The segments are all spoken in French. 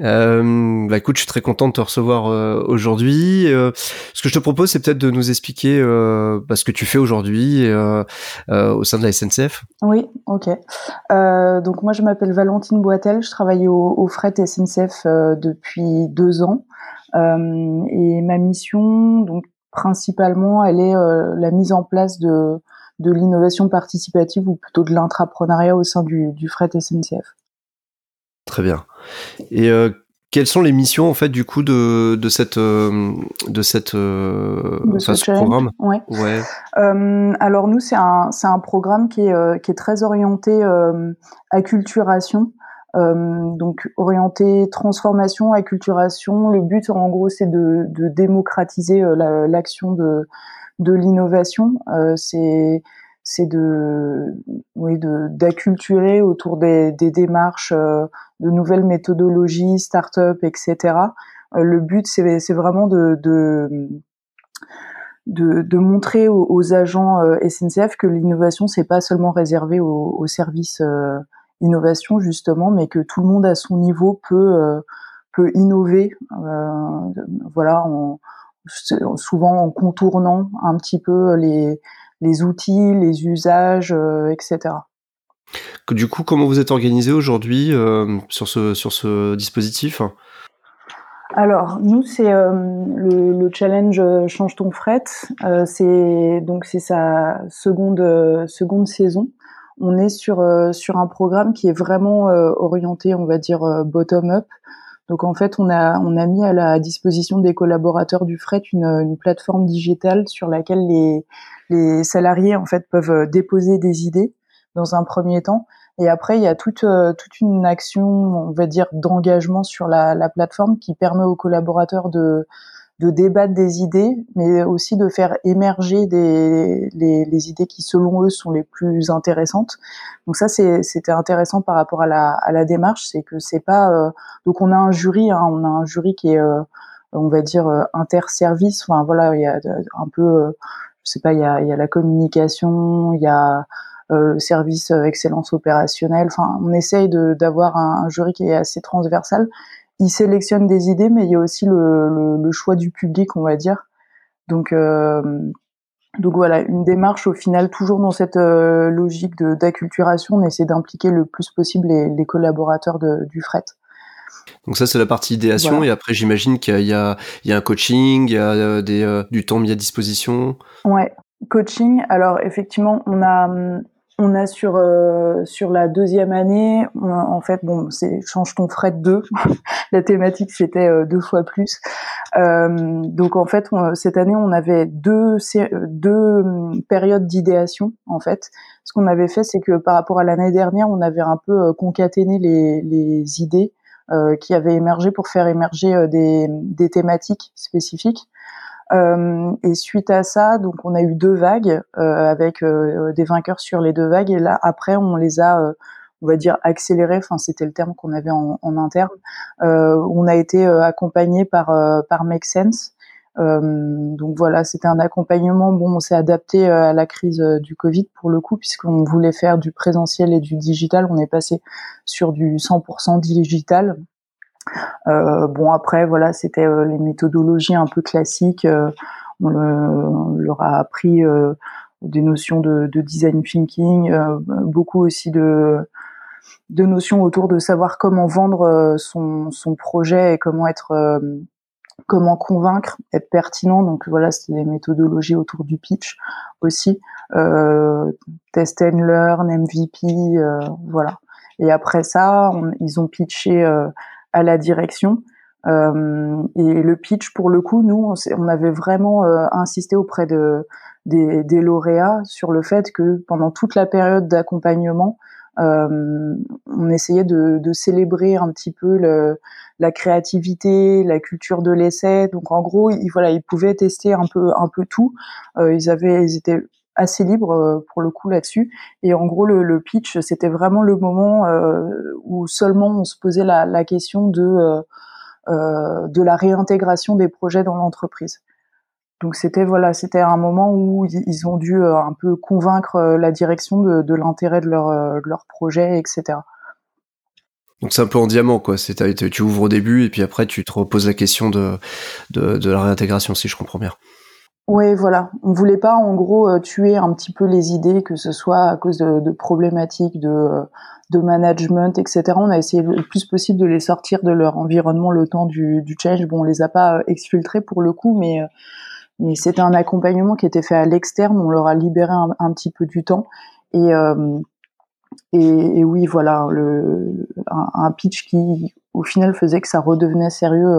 Euh, bah écoute, je suis très content de te recevoir euh, aujourd'hui. Euh, ce que je te propose, c'est peut-être de nous expliquer euh, bah, ce que tu fais aujourd'hui euh, au sein de la SNCF. Oui, ok. donc moi, je m'appelle Valentine Boitel. Je travaille au, au fret SNCF depuis deux ans. et ma mission, donc principalement, elle est la mise en place de, de l'innovation participative ou plutôt de l'intrapreneuriat au sein du, du fret SNCF. Très bien. Et euh, quelles sont les missions en fait du coup de, de cette euh, de cette euh, de ce, programme? ouais. ouais. alors nous c'est un c'est un programme qui est qui est très orienté acculturation. donc orienté transformation, acculturation. Le but en gros c'est de, de démocratiser l'action de de l'innovation. c'est c'est de oui de d'acculturer autour des, des démarches euh, de nouvelles méthodologies start-up etc euh, le but c'est c'est vraiment de, de de, montrer aux, agents euh, SNCF que l'innovation c'est pas seulement réservé aux, aux services innovation justement mais que tout le monde à son niveau peut peut innover voilà en, souvent en contournant un petit peu les les outils, les usages, euh, etc. Du coup, comment vous êtes organisé aujourd'hui euh, sur ce sur ce dispositif? Alors nous c'est euh, le, le, challenge change ton fret, c'est donc c'est sa seconde seconde saison. On est sur sur un programme qui est vraiment orienté, on va dire bottom up. Donc en fait on a on a mis à la disposition des collaborateurs du fret une, plateforme digitale sur laquelle les les salariés en fait peuvent euh, déposer des idées dans un premier temps. Et après il y a toute euh, toute une action on va dire d'engagement sur la, plateforme qui permet aux collaborateurs de de débattre des idées mais aussi de faire émerger des les, les idées qui selon eux sont les plus intéressantes donc ça c'était intéressant par rapport à la à la démarche c'est que c'est pas euh, donc on a un jury hein, on a un jury qui est on va dire interservice enfin voilà il y a un peu je sais pas, il y a, y a la communication, il y a euh, le service euh, excellence opérationnelle. Enfin, on essaye d'avoir un, jury qui est assez transversal. Il sélectionne des idées, mais il y a aussi le, le, le choix du public, on va dire. Donc, euh, donc voilà, une démarche au final toujours dans cette euh, logique d'acculturation. On essaie d'impliquer le plus possible les, les collaborateurs de, du fret. Donc ça c'est la partie idéation et après j'imagine qu'il y, a, un coaching, il y a des, euh, du temps mis à disposition. Ouais, coaching. Alors effectivement on a hum, on a sur euh, sur la deuxième année, en fait, bon, c'est change ton frais de deux. la thématique c'était deux fois plus. donc en fait, cette année, on avait deux deux hum, périodes d'idéation. En fait, ce qu'on avait fait, c'est que par rapport à l'année dernière, on avait un peu concaténé les les idées euh, qui avait émergé pour faire émerger euh, des, des, thématiques spécifiques. Euh, et suite à ça, donc on a eu deux vagues avec des vainqueurs sur les deux vagues. Et là, après, on les a on va dire accélérés, enfin c'était le terme qu'on avait en, en interne. Euh, on a été accompagné par par Make Sense, euh, donc voilà, c'était un accompagnement. Bon, on s'est adapté euh, à la crise euh, du Covid pour le coup, puisqu'on voulait faire du présentiel et du digital. On est passé sur du 100% digital. Euh, bon après voilà c'était les méthodologies un peu classiques on, leur a appris des notions de, de design thinking beaucoup aussi de de notions autour de savoir comment vendre son, son projet et comment être comment convaincre, être pertinent. Donc voilà, c'est des méthodologies autour du pitch aussi, euh, test and learn, MVP, euh, voilà. Et après ça, ils ont pitché euh, à la direction. Euh, et le pitch, pour le coup, nous, on, avait vraiment euh, insisté auprès de des, des, lauréats sur le fait que pendant toute la période d'accompagnement, on essayait de, de, célébrer un petit peu le, la créativité, la culture de l'essai. Donc en gros, ils, voilà, ils pouvaient tester un peu un peu tout. ils avaient, ils étaient assez libre pour le coup là-dessus. Et en gros, le, pitch, c'était vraiment le moment où seulement on se posait la, question de euh, de la réintégration des projets dans l'entreprise. Donc c'était voilà, c'était un moment où ils ont dû euh, un peu convaincre euh, la direction de, l'intérêt de leur, projet, etc. Donc c'est un peu en diamant, quoi. C'est tu ouvres au début et puis après tu te reposes la question de, de la réintégration, si je comprends bien. Oui, voilà. On voulait pas, en gros, tuer un petit peu les idées, que ce soit à cause de, problématiques de de management, etc. On a essayé le plus possible de les sortir de leur environnement le temps du, du change. Bon, on les a pas euh, exfiltrés pour le coup, mais euh, mais c'était un accompagnement qui était fait à l'externe. On leur a libéré un, petit peu du temps et euh, oui, voilà, le, un, pitch qui, au final, faisait que ça redevenait sérieux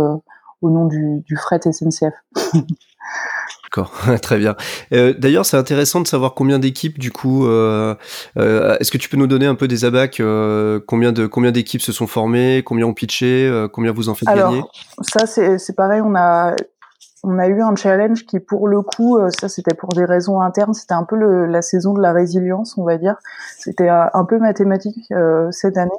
au nom du fret SNCF. D'accord, très bien. Euh, D'ailleurs, c'est intéressant de savoir combien d'équipes, du coup, euh, euh, est-ce que tu peux nous donner un peu des abacs euh, Combien de combien d'équipes se sont formées Combien ont pitché euh, Combien vous en faites Alors, gagner? Ça, c'est pareil. On a on a eu un challenge qui, pour le coup, ça c'était pour des raisons internes. C'était un peu le, la saison de la résilience, on va dire. C'était un peu mathématique cette année.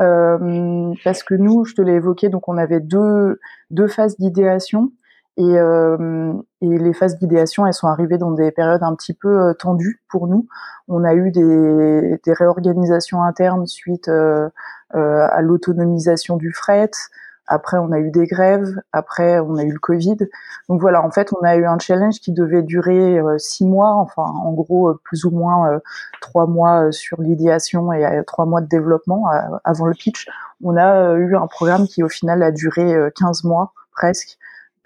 Euh, parce que nous, je te l'ai évoqué, donc on avait deux, deux phases d'idéation. Et, euh, et, les phases d'idéation, elles sont arrivées dans des périodes un petit peu euh, tendues pour nous. On a eu des, des réorganisations internes suite euh, euh à l'autonomisation du fret. Après, on a eu des grèves. Après, on a eu le Covid. Donc voilà, en fait, on a eu un challenge qui devait durer euh, six mois, enfin, en gros, plus ou moins trois mois sur l'idéation et trois mois de développement avant le pitch. On a eu un programme qui, au final, a duré 15 mois presque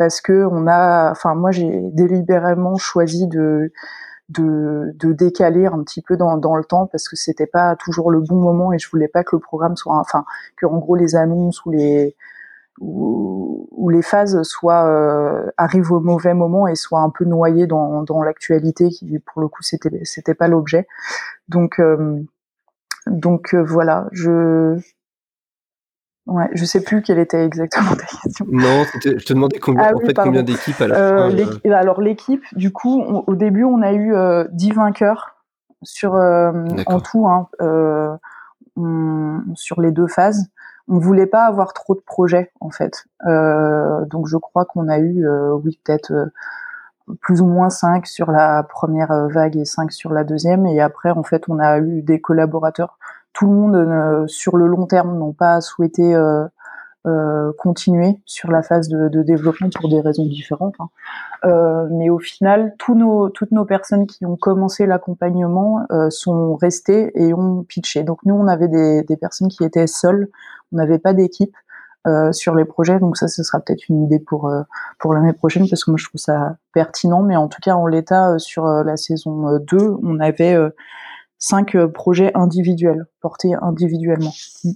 parce que on a, enfin moi j'ai délibérément choisi de, de, décaler un petit peu dans, dans le temps parce que c'était pas toujours le bon moment et je voulais pas que le programme soit, enfin que en gros les annonces ou les ou, les phases soient euh, arrivent au mauvais moment et soient un peu noyées dans, dans l'actualité qui pour le coup c'était c'était pas l'objet. Donc euh, donc euh, voilà je Ouais, je sais plus quelle était exactement ta question. Non, je te demandais combien, ah en fait, combien d'équipes à la euh, fin, euh... Alors l'équipe, du coup, au début, on a eu euh, 10 vainqueurs sur euh, en tout, hein, on, sur les deux phases. On voulait pas avoir trop de projets en fait, donc je crois qu'on a eu, oui, peut-être plus ou moins 5 sur la première vague et 5 sur la deuxième, et après, en fait, on a eu des collaborateurs tout le monde euh, sur le long terme n'ont pas souhaité euh, euh, continuer sur la phase de, de, développement pour des raisons différentes. Hein. Euh, mais au final, tous nos, toutes nos personnes qui ont commencé l'accompagnement euh, sont restées et ont pitché. Donc nous, on avait des, des personnes qui étaient seules, on n'avait pas d'équipe euh, sur les projets. Donc ça, ce sera peut-être une idée pour pour l'année prochaine parce que moi, je trouve ça pertinent. Mais en tout cas, en l'état, sur la saison 2, on avait cinq euh, projets individuels, portés individuellement. Mm.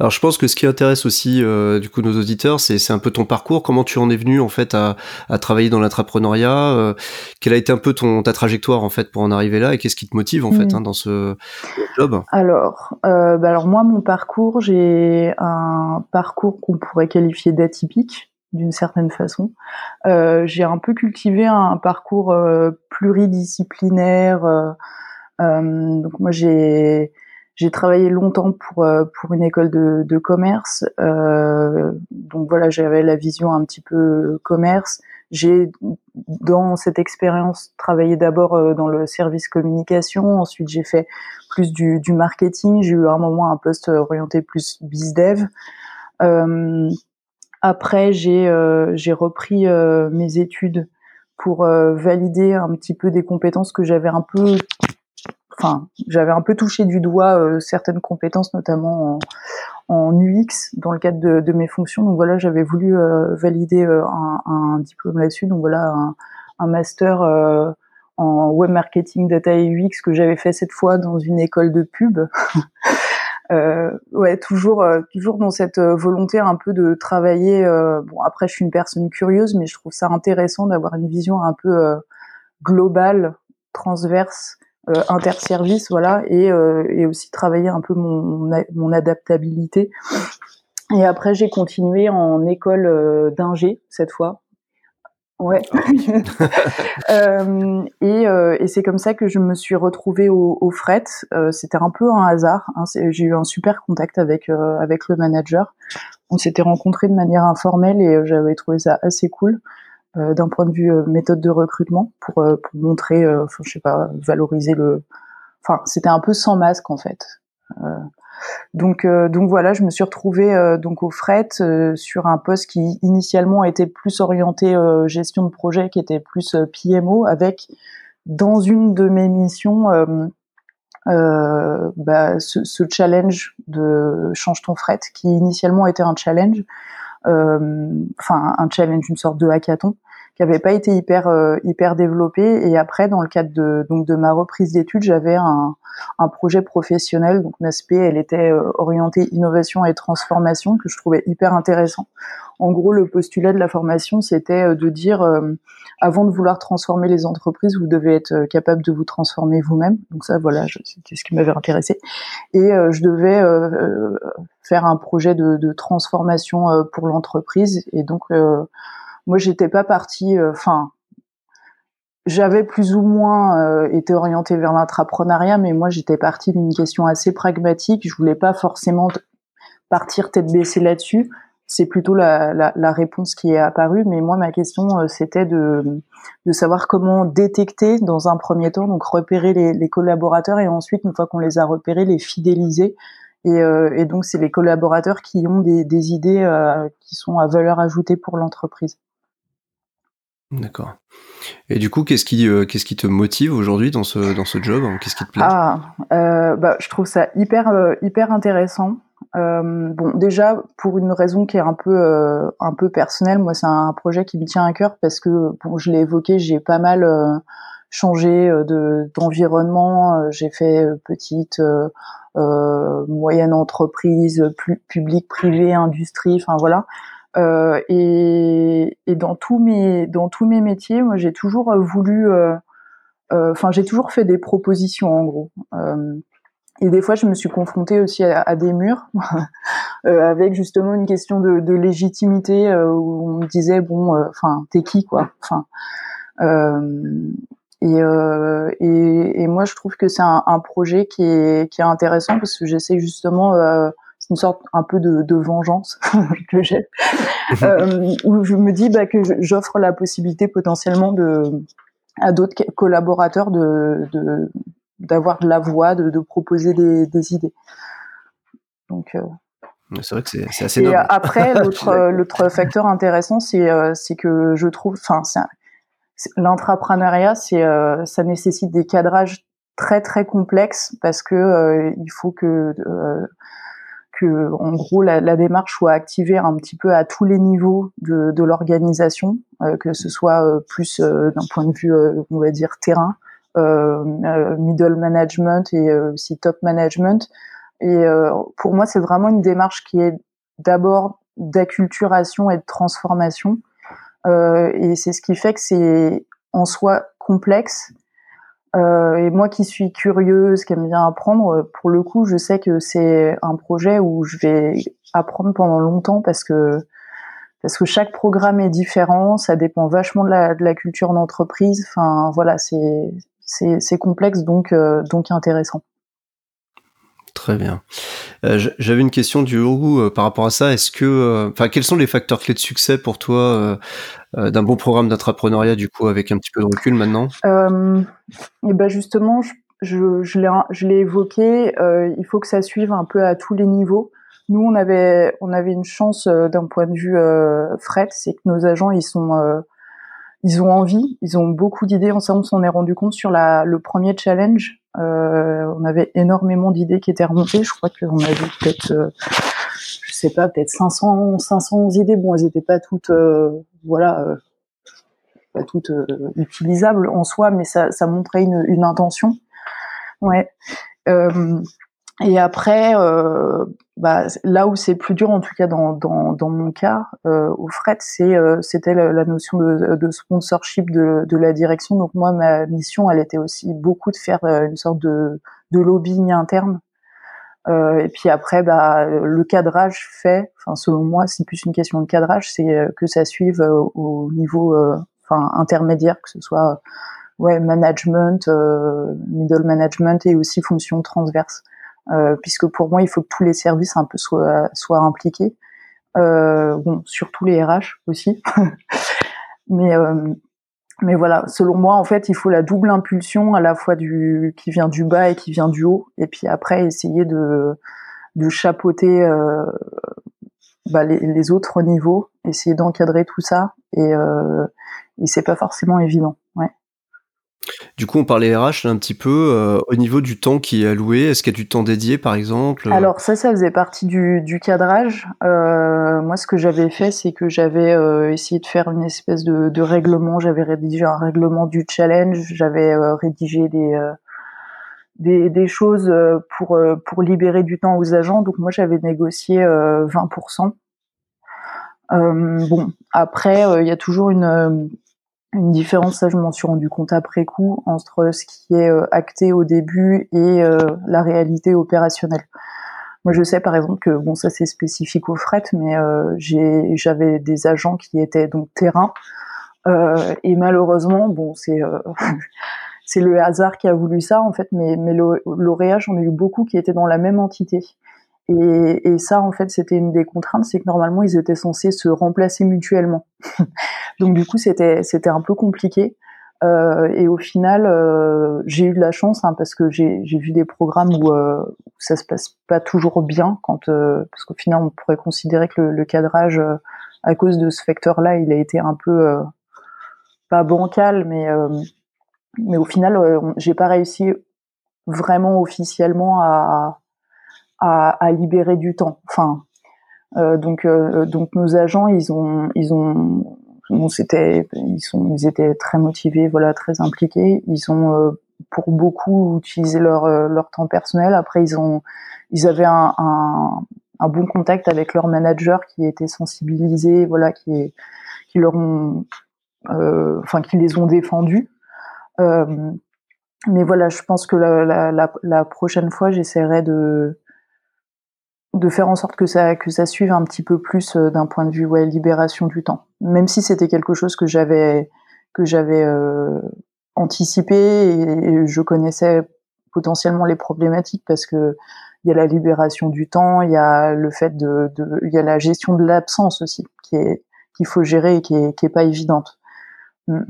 Alors je pense que ce qui intéresse aussi euh, du coup nos auditeurs, c'est un peu ton parcours, comment tu en es venu en fait à, à travailler dans l'entrepreneuriat, euh, quelle a été un peu ton ta trajectoire en fait pour en arriver là et qu'est-ce qui te motive en fait mm. hein, dans ce job? Alors euh, bah alors moi mon parcours, j'ai un parcours qu'on pourrait qualifier d'atypique d'une certaine façon. Euh, j'ai un peu cultivé un parcours euh, pluridisciplinaire. Euh, euh donc moi j'ai j'ai travaillé longtemps pour euh, pour une école de, de commerce. donc voilà, j'avais la vision un petit peu commerce. J'ai dans cette expérience travaillé d'abord dans le service communication. Ensuite j'ai fait plus du, du marketing. J'ai eu à un moment un poste orienté plus bizdev. Euh, après, j'ai euh, j'ai repris euh, mes études pour euh, valider un petit peu des compétences que j'avais un peu, enfin, j'avais un peu touché du doigt certaines compétences, notamment en, en, UX dans le cadre de, de mes fonctions. Donc voilà, j'avais voulu valider un, un, diplôme là-dessus. Donc voilà, un, un master en web marketing, data et UX que j'avais fait cette fois dans une école de pub. euh, ouais, toujours, euh, toujours dans cette euh, volonté un peu de travailler. Bon, après, je suis une personne curieuse, mais je trouve ça intéressant d'avoir une vision un peu globale, transverse interservice, voilà, et, et aussi travailler un peu mon, mon adaptabilité. Et après, j'ai continué en école d'ingé cette fois, Ouais. euh, et, euh, et c'est comme ça que je me suis retrouvée au, au fret. Euh, C'était un peu un hasard. Hein. J'ai eu un super contact avec euh, avec le manager. On s'était rencontrés de manière informelle et euh, j'avais trouvé ça assez cool d'un point de vue méthode de recrutement pour, pour montrer, je sais pas, valoriser le. Enfin, c'était un peu sans masque en fait. Donc, euh, donc voilà, je me suis retrouvée euh, donc au fret euh, sur un poste qui initialement était plus orienté gestion de projet, qui était plus PMO, avec dans une de mes missions bah, ce, challenge de change ton fret, qui initialement était un challenge, enfin un challenge, une sorte de hackathon qui avait pas été hyper hyper développé et après dans le cadre de donc de ma reprise d'études j'avais un un projet professionnel. Donc ma spé, elle était euh, orientée innovation et transformation que je trouvais hyper intéressant. En gros, le postulat de la formation, c'était euh, de dire euh, avant de vouloir transformer les entreprises, vous devez être capable de vous transformer vous-même. Donc ça, voilà, c'était ce qui m'avait intéressé. Et je devais faire un projet de transformation pour l'entreprise. Et donc, moi, j'étais pas partie. Enfin, j'avais plus ou moins euh, été orientée vers l'intrapreneuriat, mais moi j'étais partie d'une question assez pragmatique. Je voulais pas forcément partir tête baissée là-dessus. C'est plutôt la, réponse qui est apparue, mais moi ma question euh, c'était de, savoir comment détecter dans un premier temps, donc repérer les, collaborateurs et ensuite une fois qu'on les a repérés, les fidéliser. Et, euh, donc c'est les collaborateurs qui ont des idées qui sont à valeur ajoutée pour l'entreprise. D'accord. Et du coup, qu'est-ce qui, euh, qu'est-ce qui te motive aujourd'hui dans ce, dans ce job? Qu'est-ce qui te plaît? Ah, euh, bah, je trouve ça hyper, euh, hyper intéressant. bon, déjà pour une raison qui est un peu, un peu personnelle, moi c'est un projet qui me tient à cœur parce que, bon, je l'ai évoqué, j'ai pas mal changé de d'environnement. J'ai fait petite, moyenne entreprise, public, privé, industrie, enfin voilà. Euh, et, dans tous mes dans tous mes métiers, moi j'ai toujours euh, voulu, euh, enfin j'ai toujours fait des propositions en gros. et des fois, je me suis confrontée aussi à, des murs, avec justement une question de, légitimité où on me disait bon, enfin t'es qui quoi, enfin. Et, et, moi, je trouve que c'est un, un, projet qui est, qui est intéressant parce que j'essaie justement une sorte un peu de, de vengeance que j'ai, euh, où je me dis bah, que j'offre la possibilité potentiellement de à d'autres collaborateurs de d'avoir de, la voix, de, de proposer des, des, idées. Donc euh, c'est vrai que c'est assez noble. après, l'autre l'autre facteur intéressant, c'est euh, c'est que je trouve, enfin, l'entrepreneuriat, c'est ça nécessite des cadrages très très complexes parce que euh, il faut que en gros la, démarche soit activée un petit peu à tous les niveaux de, de l'organisation, euh, que ce soit euh, plus euh, d'un point de vue on va dire terrain, middle management et aussi top management. Et pour moi c'est vraiment une démarche qui est d'abord d'acculturation et de transformation. et c'est ce qui fait que c'est en soi complexe euh, et moi qui suis curieuse, qui aime bien apprendre, pour le coup, je sais que c'est un projet où je vais apprendre pendant longtemps parce que parce que chaque programme est différent, ça dépend vachement de la, de la culture d'entreprise. Enfin voilà, c'est c'est complexe donc euh, donc intéressant. Très bien. Euh, J'avais une question du haut euh, par rapport à ça. Euh, quels sont les facteurs clés de succès pour toi d'un bon programme d'entrepreneuriat du coup avec un petit peu de recul maintenant? Et ben justement, je l'ai évoqué. il faut que ça suive un peu à tous les niveaux. Nous, on avait on avait une chance d'un point de vue fret, c'est que nos agents ils sont ils ont envie, ils ont beaucoup d'idées. Ensemble, on s'en est rendu compte sur la, le premier challenge. Euh, on avait énormément d'idées qui étaient remontées. Je crois qu'on avait peut-être, euh, je sais pas, peut-être 500, 500 idées. Bon, elles n'étaient pas toutes, euh, voilà, euh, pas toutes euh, utilisables en soi, mais ça, ça montrait une, une intention. Ouais. Et après, euh, bah, là où c'est plus dur, en tout cas dans, dans, dans mon cas, euh, au fret, c'est euh, c'était la, notion de, de sponsorship de, de, la direction. Donc moi, ma mission, elle était aussi beaucoup de faire euh, une sorte de, de lobbying interne. Euh, et puis après, bah, le cadrage fait, enfin selon moi, c'est plus une question de cadrage, c'est que ça suive au niveau, enfin intermédiaire, que ce soit ouais management, middle management et aussi fonction transverse. Euh, puisque pour moi, il faut que tous les services un peu soient, soient impliqués. Euh, bon, surtout les RH aussi. mais euh, mais voilà, selon moi, en fait, il faut la double impulsion à la fois du qui vient du bas et qui vient du haut, et puis après essayer de de chapeauter euh, bah, les, les, autres niveaux, essayer d'encadrer tout ça, et, euh, et c'est pas forcément évident. Ouais. Du coup, on parlait RH un petit peu. Euh, au niveau du temps qui est alloué, est-ce qu'il y a du temps dédié, par exemple Alors ça, ça faisait partie du, du cadrage. Euh, moi, ce que j'avais fait, c'est que j'avais euh, essayé de faire une espèce de, de règlement. J'avais rédigé un règlement du challenge. J'avais euh, rédigé des, euh, des, des choses pour pour libérer du temps aux agents. Donc moi, j'avais négocié 20%. bon, après, il y a toujours une une différence, ça je m'en suis rendu compte après coup, entre ce qui est euh, acté au début et euh, la réalité opérationnelle. Moi je sais par exemple que, bon ça c'est spécifique au fret, mais euh, j'avais des agents qui étaient donc terrain, euh, et malheureusement, bon c'est c'est le hasard qui a voulu ça en fait, mais, mais lauréat j'en ai eu beaucoup qui étaient dans la même entité. Et, et, ça, en fait, c'était une des contraintes, c'est que normalement, ils étaient censés se remplacer mutuellement. Donc, du coup, c'était c'était un peu compliqué. Euh, et au final, euh, j'ai eu de la chance hein, parce que j'ai vu des programmes où, euh, ça se passe pas toujours bien, quand euh, parce qu'au final, on pourrait considérer que le, le cadrage, euh, à cause de ce facteur-là, il a été un peu euh, pas bancal, mais mais au final, j'ai pas réussi vraiment officiellement à à, à libérer du temps. Enfin, euh, donc euh, donc nos agents, ils ont ils ont bon, c'était ils sont ils étaient très motivés, voilà, très impliqués. Ils ont euh, pour beaucoup utilisé leur euh, leur temps personnel. Après, ils ont ils avaient un, un, un bon contact avec leur manager qui était sensibilisé, voilà, qui qui leur ont enfin qui les ont défendus. mais voilà, je pense que la, la, la prochaine fois, j'essaierai de de faire en sorte que ça que ça suive un petit peu plus euh, d'un point de vue ouais libération du temps même si c'était quelque chose que j'avais que j'avais euh, anticipé et, je connaissais potentiellement les problématiques parce que il y a la libération du temps il y a le fait de, il y a la gestion de l'absence aussi qui est qu'il faut gérer et qui est qui est pas évidente mm.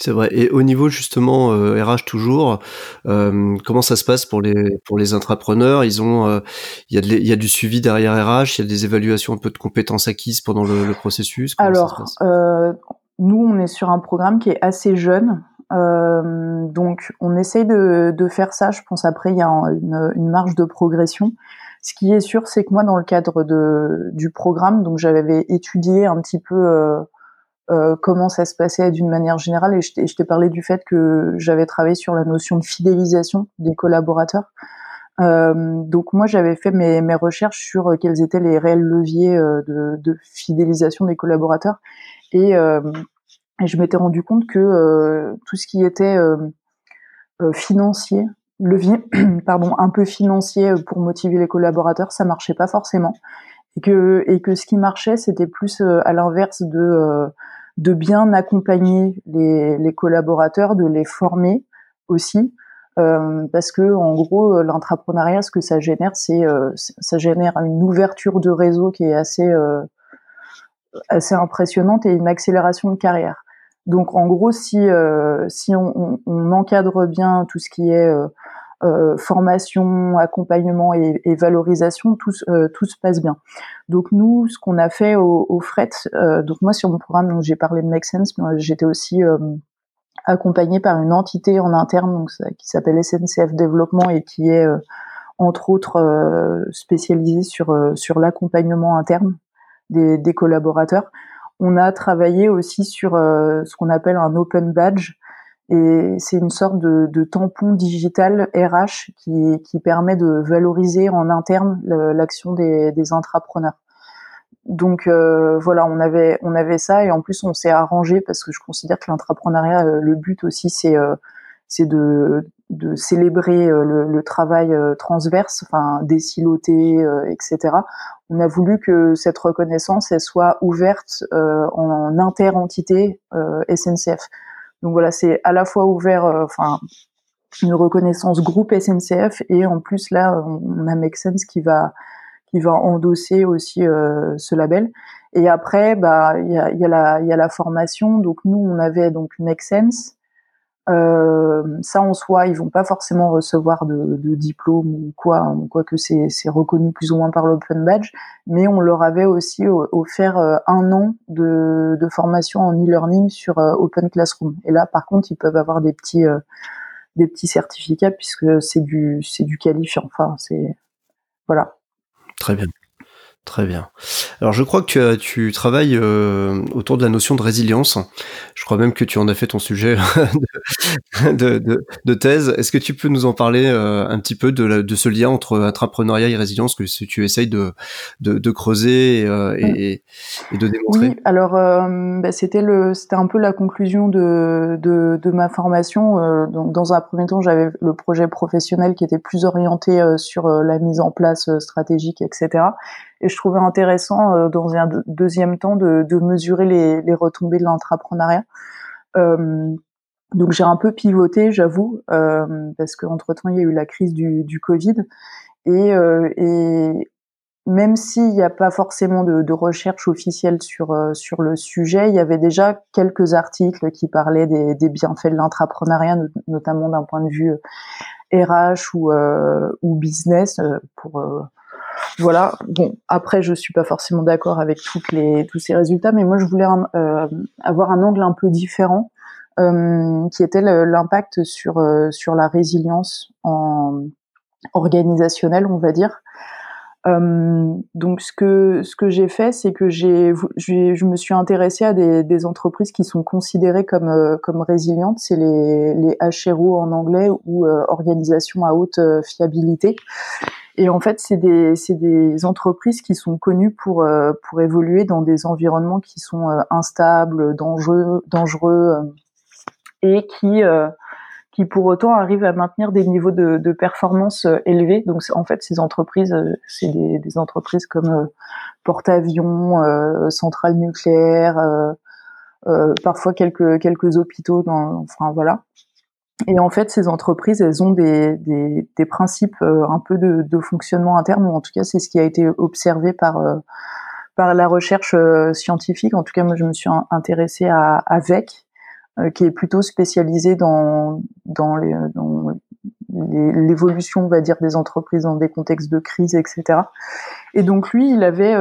C'est vrai. Et au niveau justement euh, RH toujours, euh, comment ça se passe pour les pour les intrapreneurs? Ils ont, euh, il y a de, il y a du suivi derrière RH, il y a des évaluations un peu de compétences acquises pendant le, le processus? Alors, euh, nous on est sur un programme qui est assez jeune, euh, donc on essaye de, de faire ça. Je pense après il y a une, une marge de progression. Ce qui est sûr, c'est que moi dans le cadre de du programme, donc j'avais étudié un petit peu euh, comment ça se passait d'une manière générale. Et je t'ai parlé du fait que j'avais travaillé sur la notion de fidélisation des collaborateurs. Euh, donc moi j'avais fait mes, recherches sur euh, quels étaient les réels leviers de, fidélisation des collaborateurs. Et, je m'étais rendu compte que tout ce qui était financier, levier, pardon, un peu financier pour motiver les collaborateurs, ça marchait pas forcément. Et que ce qui marchait c'était plus à l'inverse de de bien accompagner les, les, collaborateurs, de les former aussi, euh, parce que en gros l'intrapreneuriat, ce que ça génère, c'est euh, ça génère une ouverture de réseau qui est assez euh, assez impressionnante et une accélération de carrière. Donc en gros, si euh, si on, on, on, encadre bien tout ce qui est euh, formation, accompagnement et, valorisation, tout, euh, tout, se passe bien. Donc nous, ce qu'on a fait au, fret, euh, donc moi sur mon programme, donc j'ai parlé de Make Sense, mais j'étais aussi accompagnée par une entité en interne qui s'appelle SNCF Développement et qui est entre autres spécialisée sur l'accompagnement interne des, collaborateurs. On a travaillé aussi sur ce qu'on appelle un open badge, Et c'est une sorte de, tampon digital RH qui, permet de valoriser en interne l'action des, intrapreneurs. Donc euh, voilà, on avait on avait ça et en plus on s'est arrangé parce que je considère que l'entrepreneuriat, euh, le but aussi c'est euh, c'est de célébrer le, travail transverse, enfin désiloté, etc. On a voulu que cette reconnaissance elle soit ouverte en interentité SNCF. Donc voilà, c'est à la fois ouvert, enfin une reconnaissance groupe SNCF et en plus là on a Make Sense qui va qui va endosser aussi euh, ce label. Et après, bah, il y a, y, a la, y a la formation. Donc nous, on avait donc Make Sense. Euh, ça en soi, ils vont pas forcément recevoir de, diplôme ou quoi, quoi que c'est, c'est reconnu plus ou moins par l'Open Badge, mais on leur avait aussi offert euh, un an de, de formation en e-learning sur euh, Open Classroom. Et là, par contre, ils peuvent avoir des petits des petits certificats puisque c'est du c'est du qualifiant. Enfin, c'est voilà. Très bien. Très bien. Alors je crois que tu, travailles euh, autour de la notion de résilience. Je crois même que tu en as fait ton sujet de, thèse. Est-ce que tu peux nous en parler euh, un petit peu de, ce lien entre entrepreneuriat et résilience que tu essayes de, de, creuser euh, et, de démontrer? Oui, alors bah, c'était le c'était un peu la conclusion de, de, ma formation. donc dans un premier temps, j'avais le projet professionnel qui était plus orienté sur la mise en place stratégique, etc et je trouvais intéressant euh, dans un deuxième temps de, de mesurer les, les, retombées de l'entrepreneuriat. Euh, donc j'ai un peu pivoté, j'avoue, euh, parce qu'entre temps il y a eu la crise du, du Covid et, euh, et même s'il n'y a pas forcément de, de, recherche officielle sur euh, sur le sujet, il y avait déjà quelques articles qui parlaient des, des bienfaits de l'entrepreneuriat, notamment d'un point de vue RH ou, ou business pour voilà. Bon, après, je suis pas forcément d'accord avec toutes les, tous ces résultats, mais moi, je voulais euh, avoir un angle un peu différent, euh, qui était l'impact sur euh, sur la résilience en organisationnelle, on va dire. donc ce que ce que j'ai fait, c'est que j'ai je me suis intéressée à des, des entreprises qui sont considérées comme comme résilientes, c'est les les HRO en anglais ou organisations à haute fiabilité. Et en fait, c'est des, entreprises qui sont connues pour, euh, pour évoluer dans des environnements qui sont euh, instables, dangereux, dangereux euh, et qui, qui pour autant arrivent à maintenir des niveaux de, performance élevés. Donc en fait, ces entreprises, c'est des, entreprises comme porte-avions, centrales nucléaires, parfois quelques, quelques hôpitaux, enfin voilà. Et en fait, ces entreprises, elles ont des, des, des principes euh, un peu de, de, fonctionnement interne, ou en tout cas, c'est ce qui a été observé par euh, par la recherche euh, scientifique. En tout cas, moi, je me suis intéressée à, à VEC, qui est plutôt spécialisé dans dans l'évolution, on va dire, des entreprises dans des contextes de crise, etc. Et donc lui, il avait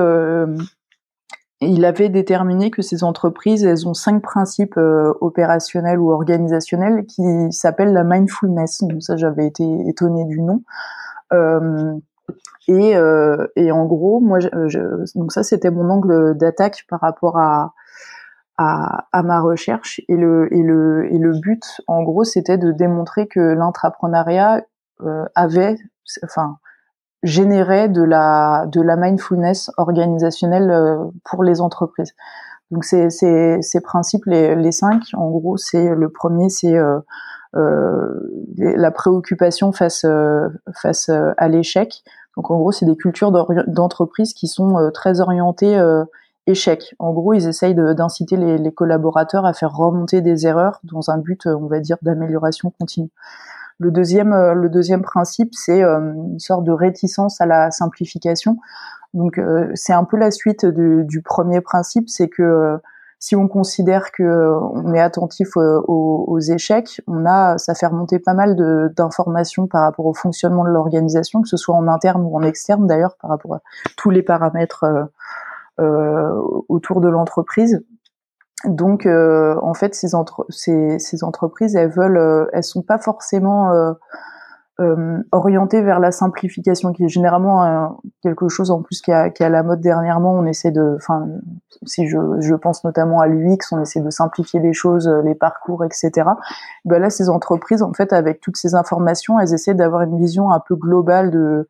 il avait déterminé que ces entreprises, elles ont cinq principes euh, opérationnels ou organisationnels qui s'appellent la mindfulness. Donc ça, j'avais été étonnée du nom. Euh, et, euh, et, en gros, moi, donc ça, c'était mon angle d'attaque par rapport à, à, ma recherche. Et le, et, le, et le but, en gros, c'était de démontrer que l'intrapreneuriat avait, enfin, générer de la de la mindfulness organisationnelle euh, pour les entreprises. Donc c'est ces ces principes les les cinq en gros c'est le premier c'est euh, euh, la préoccupation face euh, face à l'échec. Donc en gros c'est des cultures d'entreprise qui sont très orientées échec. En gros, ils essayent d'inciter les, les, collaborateurs à faire remonter des erreurs dans un but, on va dire, d'amélioration continue. Le deuxième, euh, le deuxième principe, c'est euh, une sorte de réticence à la simplification. Donc euh, c'est un peu la suite du, premier principe, c'est que si on considère que on est attentif aux, échecs, on a, ça fait remonter pas mal d'informations par rapport au fonctionnement de l'organisation, que ce soit en interne ou en externe d'ailleurs, par rapport à tous les paramètres autour de l'entreprise. Donc, euh, en fait, ces, ces, entreprises, elles veulent, euh, elles sont pas forcément euh, orientées vers la simplification, qui est généralement quelque chose en plus qui a la mode dernièrement. On essaie de, enfin, si je, je, pense notamment à l'UX, on essaie de simplifier les choses, les parcours, etc. Ben là, ces entreprises, en fait, avec toutes ces informations, elles essaient d'avoir une vision un peu globale de,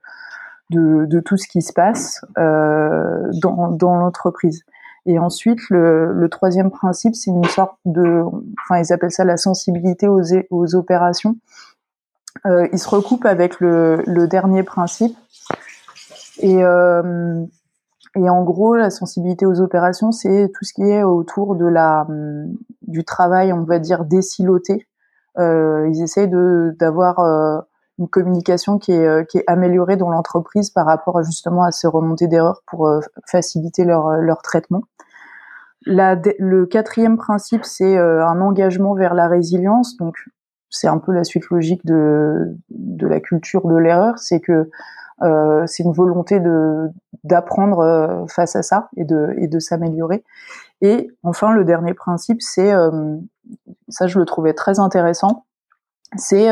de, de tout ce qui se passe euh, dans, dans l'entreprise. Et ensuite, le, troisième principe, c'est une sorte de, enfin, ils appellent ça la sensibilité aux, aux opérations. Euh, il se recoupe avec le, dernier principe. Et, euh, et en gros, la sensibilité aux opérations, c'est tout ce qui est autour de la du travail, on va dire désiloté. Euh, ils essayent d'avoir euh, une communication qui est, euh, qui est améliorée dans l'entreprise par rapport justement à ces remontées d'erreurs pour euh, faciliter leur, leur traitement. Le quatrième principe, c'est un engagement vers la résilience. Donc, c'est un peu la suite logique de, la culture de l'erreur. C'est que euh, c'est une volonté de d'apprendre euh, face à ça et de de s'améliorer. Et enfin, le dernier principe, c'est euh, ça, je le trouvais très intéressant. C'est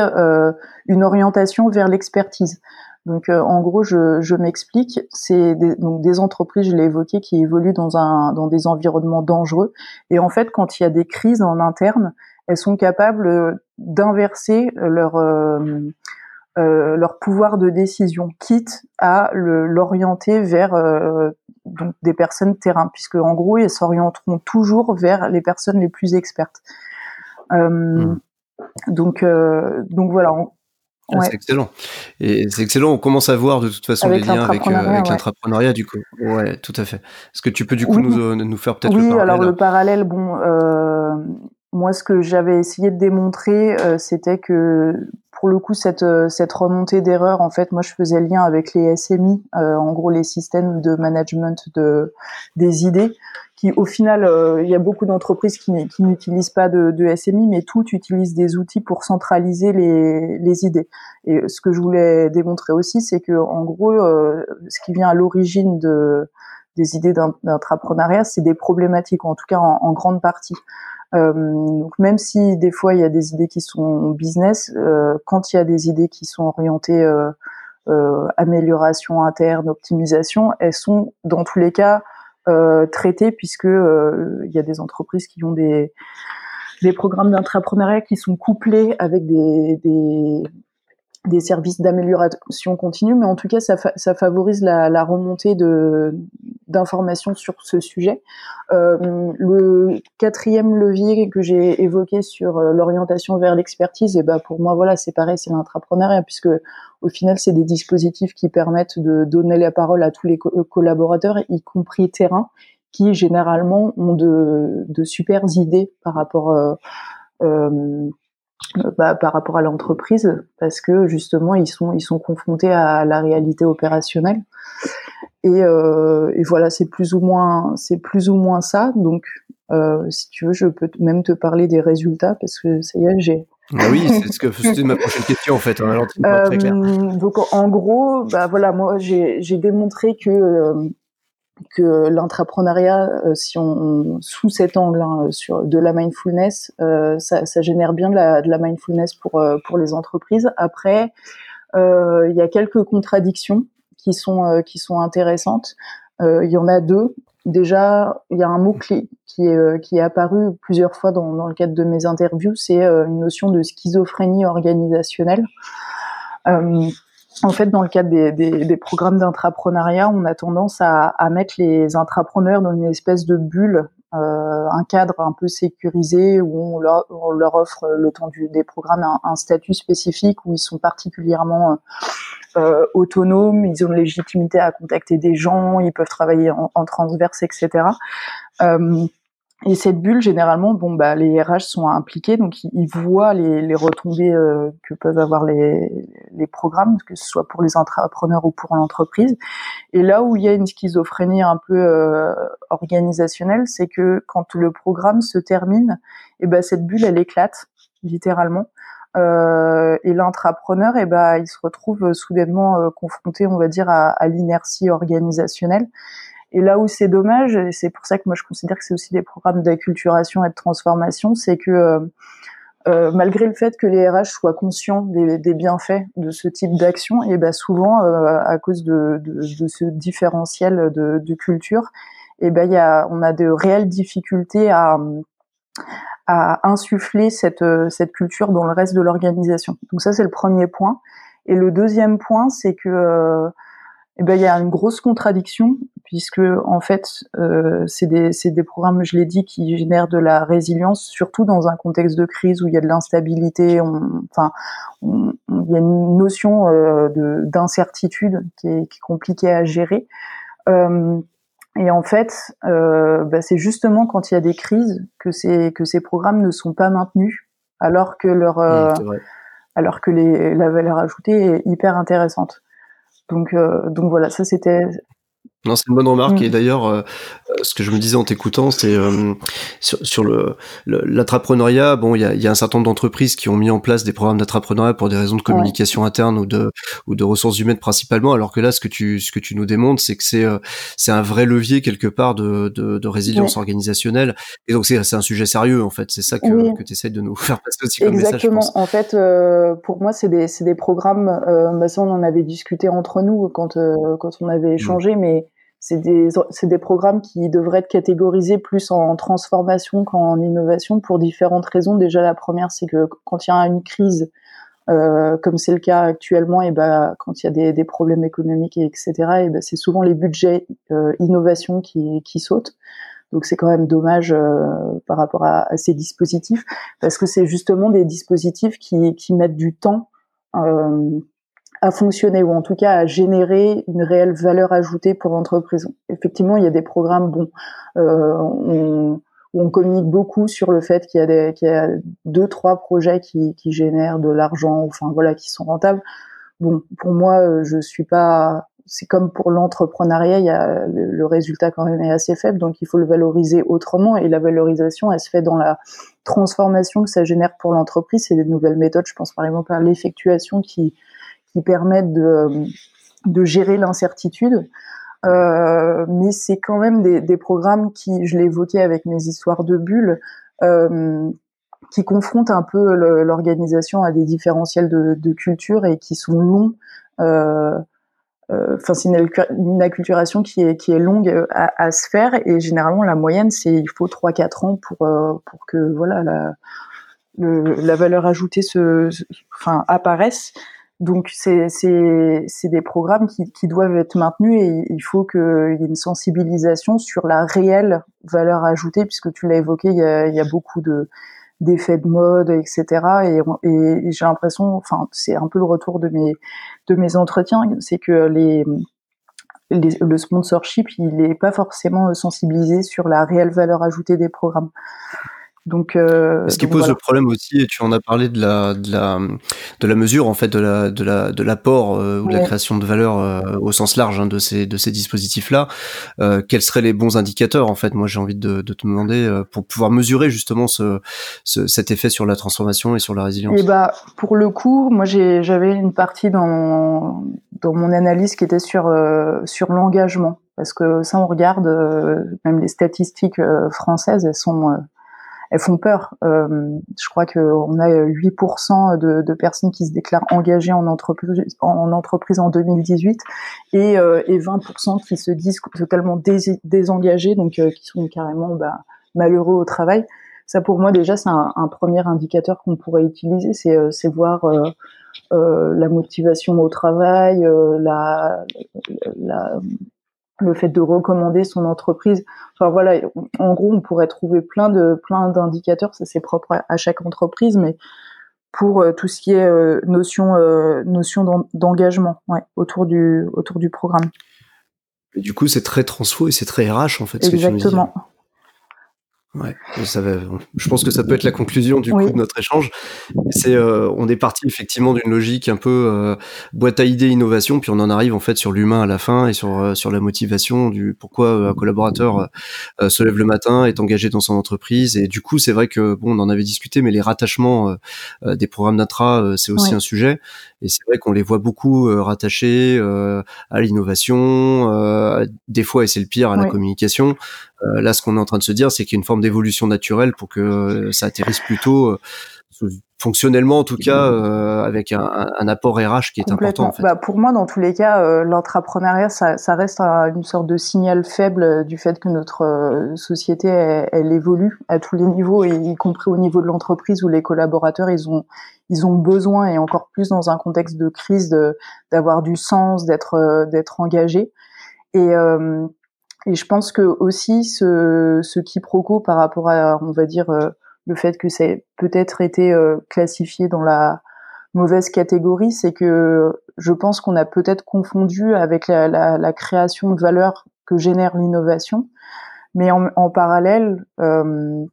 une orientation vers l'expertise. Donc en gros, je, je m'explique. C'est des, donc des entreprises, je l'ai évoqué, qui évoluent dans un dans des environnements dangereux. Et en fait, quand il y a des crises en interne, elles sont capables d'inverser leur euh, leur pouvoir de décision, quitte à l'orienter vers euh, donc des personnes terrain, puisque en gros, ils s'orienteront toujours vers les personnes les plus expertes. Euh, hmm. Donc, donc voilà. Ah, c'est excellent. Et c'est excellent. On commence à voir de toute façon les liens avec, avec l'entrepreneuriat, du coup. Ouais, tout à fait. Est-ce que tu peux du coup nous, nous faire peut-être oui, le parallèle alors le parallèle, bon, moi, ce que j'avais essayé de démontrer, c'était que pour le coup, cette, euh, cette remontée d'erreurs, en fait, moi, je faisais le lien avec les SMI, euh, en gros, les systèmes de management de, des idées, au final, euh, il y a beaucoup d'entreprises qui, n'utilisent pas de, SMI, mais toutes utilisent des outils pour centraliser les, idées. Et ce que je voulais démontrer aussi, c'est que, en gros, ce qui vient à l'origine de des idées d'entrepreneuriat, c'est des problématiques, en tout cas en, grande partie. Euh, donc même si des fois il y a des idées qui sont business, euh, quand il y a des idées qui sont orientées euh, euh amélioration interne, optimisation, elles sont dans tous les cas euh, traitées puisque il y a des entreprises qui ont des programmes d'entrepreneuriat qui sont couplés avec des des services d'amélioration continue, mais en tout cas, ça, ça favorise la, la remontée d'informations sur ce sujet. Euh, le quatrième levier que j'ai évoqué sur euh, l'orientation vers l'expertise, et eh ben pour moi, voilà, c'est pareil, c'est l'entrepreneuriat, puisque au final, c'est des dispositifs qui permettent de donner la parole à tous les collaborateurs, y compris terrain, qui généralement ont de, de super idées par rapport euh, euh bah, par rapport à l'entreprise parce que justement ils sont ils sont confrontés à la réalité opérationnelle et, euh, et voilà c'est plus ou moins c'est plus ou moins ça donc euh, si tu veux je peux même te parler des résultats parce que ça y est j'ai ah oui, c'est ce que c'était ma prochaine question en fait. Hein, très clair. Euh, donc en gros, bah voilà, moi j'ai démontré que euh, que l'entrepreneuriat, euh, si on, sous cet angle hein, sur de la mindfulness, euh, ça, génère bien de la, mindfulness pour euh, pour les entreprises. Après, il y a quelques contradictions qui sont qui sont intéressantes. Il y en a deux. Déjà, il y a un mot clé qui est qui est apparu plusieurs fois dans, le cadre de mes interviews, c'est une notion de schizophrénie organisationnelle. Euh, en fait, dans le cadre des, des, des programmes d'intrapreneuriat, on a tendance à, à, mettre les intrapreneurs dans une espèce de bulle, euh, un cadre un peu sécurisé où on leur, on leur offre le temps du, des programmes un, un, statut spécifique où ils sont particulièrement euh, autonomes, ils ont une légitimité à contacter des gens, ils peuvent travailler en, en transverse, etc. Euh, et cette bulle, généralement, bon, bah, les RH sont impliqués, donc ils, voient les, les retombées euh, que peuvent avoir les, les programmes, que ce soit pour les entrepreneurs ou pour l'entreprise. Et là où il y a une schizophrénie un peu euh, organisationnelle, c'est que quand le programme se termine, et eh ben cette bulle, elle éclate littéralement. Euh, et l'intrapreneur, et eh ben, il se retrouve soudainement euh, confronté, on va dire, à l'inertie organisationnelle. Et là où c'est dommage, et c'est pour ça que moi je considère que c'est aussi des programmes d'acculturation et de transformation, c'est que euh, euh malgré le fait que les RH soient conscients des, des bienfaits de ce type d'action, et ben souvent euh, à cause de, de, de, ce différentiel de, de culture, et ben y a, on a de réelles difficultés à à insuffler cette cette culture dans le reste de l'organisation. Donc ça c'est le premier point. Et le deuxième point, c'est que eh ben il y a une grosse contradiction puisque en fait euh, c'est des c'est des programmes je l'ai dit qui génèrent de la résilience surtout dans un contexte de crise où il y a de l'instabilité enfin il y a une notion euh, de d'incertitude qui est, qui est compliquée à gérer. Euh, et en fait euh, bah, c'est justement quand il y a des crises que ces que ces programmes ne sont pas maintenus alors que leur euh, alors que les, la valeur ajoutée est hyper intéressante donc, euh, donc voilà, ça c'était non, c'est une bonne remarque. Et d'ailleurs, euh, ce que je me disais en t'écoutant, c'est euh, sur, sur, le l'entrepreneuriat. Bon, il y a, y a, un certain nombre d'entreprises qui ont mis en place des programmes d'entrepreneuriat pour des raisons de communication interne ou de ou de ressources humaines principalement. Alors que là, ce que tu ce que tu nous démontres, c'est que c'est euh, c'est un vrai levier quelque part de de, de résilience organisationnelle. Et donc c'est c'est un sujet sérieux en fait. C'est ça que que tu essaies de nous faire passer aussi comme Exactement. message. En fait, pour moi, c'est des c'est des programmes. bah ça, on en avait discuté entre nous quand quand on avait mmh. échangé, mais c'est des, des programmes qui devraient être catégorisés plus en transformation qu'en innovation pour différentes raisons. Déjà, la première, c'est que quand il y a une crise, euh, comme c'est le cas actuellement, et ben quand il y a des, des problèmes économiques et etc. Et ben c'est souvent les budgets euh, innovation qui, qui sautent. Donc c'est quand même dommage euh, par rapport à, à, ces dispositifs parce que c'est justement des dispositifs qui, qui mettent du temps euh, à fonctionner ou en tout cas à générer une réelle valeur ajoutée pour l'entreprise. Effectivement, il y a des programmes, bon, euh, on, on communique beaucoup sur le fait qu'il y a y a deux, trois projets qui, qui génèrent de l'argent, enfin voilà, qui sont rentables. Bon, pour moi, euh, je suis pas. C'est comme pour l'entrepreneuriat, il y a le, le, résultat quand même est assez faible, donc il faut le valoriser autrement. Et la valorisation, elle se fait dans la transformation que ça génère pour l'entreprise. C'est des nouvelles méthodes. Je pense par exemple à l'effectuation qui qui permettent de, gérer l'incertitude. Euh, mais c'est quand même des, programmes qui, je l'ai évoqué avec mes histoires de bulles, euh, qui confrontent un peu l'organisation à des différentiels de, culture et qui sont longs. Euh, c'est une, acculturation qui est, longue à, se faire et généralement la moyenne c'est il faut 3-4 ans pour, que voilà la valeur ajoutée se, enfin, apparaisse. Donc c'est des programmes qui, qui doivent être maintenus et il faut qu'il y ait une sensibilisation sur la réelle valeur ajoutée puisque tu l'as évoqué, il y a, il y a beaucoup de d'effets de mode, etc. Et, et j'ai l'impression, enfin c'est un peu le retour de mes de mes entretiens, c'est que les, les, le sponsorship il n'est pas forcément sensibilisé sur la réelle valeur ajoutée des programmes. Donc, euh, ce qui pose le problème aussi, et tu en as parlé de la de la de la mesure en fait de la de la de l'apport euh, ou de la création de valeur euh, au sens large hein, de ces de ces dispositifs là. Euh, quels seraient les bons indicateurs en fait Moi, j'ai envie de, de te demander euh, pour pouvoir mesurer justement ce, ce, cet effet sur la transformation et sur la résilience. Et eh bah pour le coup, moi j'avais une partie dans dans mon analyse qui était sur sur l'engagement parce que ça on regarde même les statistiques françaises elles sont elles font peur. Euh, je crois qu'on a 8% de, de, personnes qui se déclarent engagées en entreprise en, entreprise en 2018 et, euh, et 20% qui se disent totalement dés, désengagés, donc euh, qui sont carrément bah, malheureux au travail. Ça pour moi déjà c'est un, un, premier indicateur qu'on pourrait utiliser, c'est euh, voir euh, euh, la motivation au travail, la, la, le fait de recommander son entreprise. Enfin voilà, en gros, on pourrait trouver plein de plein d'indicateurs, ça c'est propre à, chaque entreprise, mais pour euh, tout ce qui est euh, notion euh, notion d'engagement, ouais, autour du autour du programme. Et du coup, c'est très transfo et c'est très RH en fait. Exactement. Ouais, ça va, je pense que ça peut être la conclusion du coup de notre échange. C'est, euh, on est parti effectivement d'une logique un peu euh, boîte à idées innovation, puis on en arrive en fait sur l'humain à la fin et sur euh, sur la motivation du pourquoi un collaborateur se lève le matin, est engagé dans son entreprise. Et du coup, c'est vrai que bon, on en avait discuté, mais les rattachements des programmes d'intra, c'est aussi un sujet. Et c'est vrai qu'on les voit beaucoup rattachés à l'innovation, des fois et c'est le pire à la communication. Là, ce qu'on est en train de se dire, c'est qu'il y a une forme d'évolution naturelle pour que ça atterrisse plutôt fonctionnellement en tout cas euh, avec un, un, apport RH qui est important en fait. bah, pour moi dans tous les cas euh, l'entrepreneuriat ça, ça, reste une sorte de signal faible du fait que notre euh, société elle, elle, évolue à tous les niveaux et y compris au niveau de l'entreprise où les collaborateurs ils ont ils ont besoin et encore plus dans un contexte de crise d'avoir du sens d'être euh, d'être engagé et et je pense que aussi ce, ce quiproquo par rapport à on va dire le fait que ça ait peut-être été euh, classifié dans la mauvaise catégorie, c'est que je pense qu'on a peut-être confondu avec la, la, la, création de valeur que génère l'innovation. Mais en, en parallèle, euh,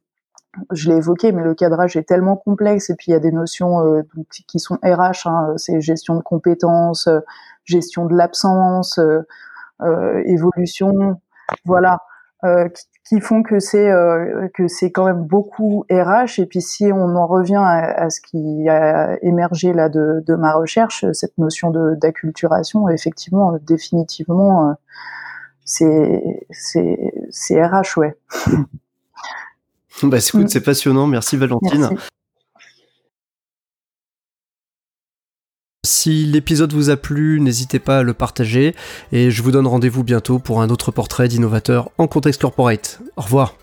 je l'ai évoqué, mais le cadrage est tellement complexe et puis il y a des notions euh, qui sont RH, hein, c'est gestion de compétences, euh, gestion de l'absence, euh, évolution, voilà, qui, qui font que c'est euh, que c'est quand même beaucoup RH. Et puis si on en revient à, ce qui a émergé là de, de ma recherche, cette notion de d'acculturation, effectivement, définitivement, euh, c'est c'est c'est RH, ouais. bah, écoute, c'est passionnant. Merci Valentine. Merci. Si l'épisode vous a plu, n'hésitez pas à le partager et je vous donne rendez-vous bientôt pour un autre portrait d'innovateur en contexte corporate. Au revoir.